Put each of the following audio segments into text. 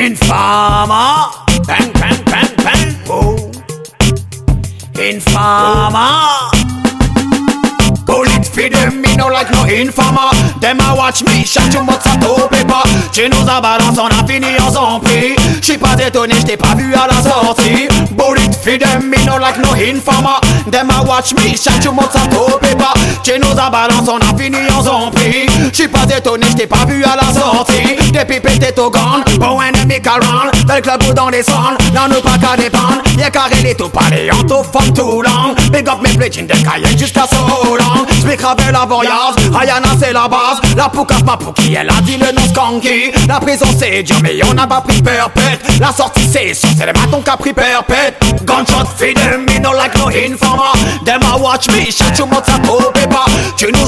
Infama. Bang, bang, bang, bang. Oh. Infama. Bullet feed them, me no like no informer. Them a watch me, shut you mouth, ça t'oublie pas. Tu nous on a fini en zombie. J'suis pas étonné, j't'ai pas vu à la sortie. Bullet feed me like no informer. Them a watch me, shut you mouth, ça t'oublie pas. Tu nous on a fini en zombie. J'suis pas étonné, j't'ai pas vu à la sortie. Depuis pété au gun, bon ennemi caron. Dans le club ou dans les zones, non nous pas qu'à dépendre. Y'a carré les tout parler, on tout fuck tout long. Big up mes plétines de Cayenne jusqu'à Solan. J'm'écris avec la voyage, Ayana c'est la base. La poucave ma qui elle a dit le nom skanky. La prison c'est dur, mais on n'a pas pris perpète. La sortie c'est sûr, c'est le bâton qui a pris perpète. Gunshot feed them, me no like no informer. Them watch me, shut you mouth, ça t'oublie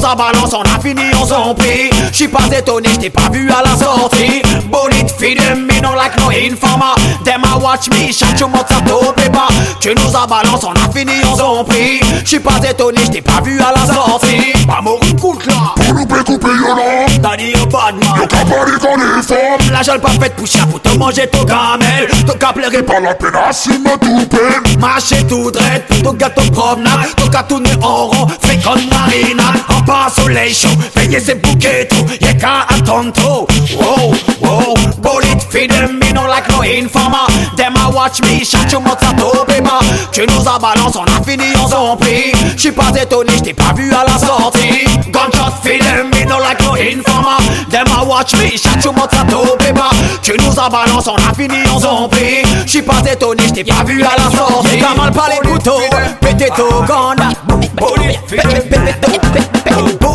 nous as balancé, on a fini en zombie. J'suis pas étonné, j't'ai pas vu à la sortie. Bullet feed me no like no informer. Them a watch me, shut you mouth, ça t'oublie pas. Tu nous as balancé, on a fini en zombie. J'suis pas étonné, j't'ai pas vu à la sortie. Pas mourir coûte là. Pour nous couper T'as dit au bad man. Yo ka pari qu'on est fort La jeune pas faite pour chien pour te manger ton gamelle. Ton cap pleurer Pas la peine à s'y me Marcher tout droit, ton gâteau promenade, ton cas tourner en rond, fait comme chaud, veillez ces bouquets tout, qu'un attendre trop. Wow, wow, bullet feed them, me no like no informer. Them watch me, mouth, ça t'oublie pas. Tu nous as balancé, on a fini en zombie. J'suis pas étonné, j't'ai pas vu à la sortie. Gunshot feed them, me no like no informer. Them watch me, mouth, ça t'oublie pas. Tu nous as balancé, on a fini en zombie. J'suis pas étonné, j't'ai pas vu à la sortie. Y'a mal pas les couteaux, pété ton ganda. Bullet,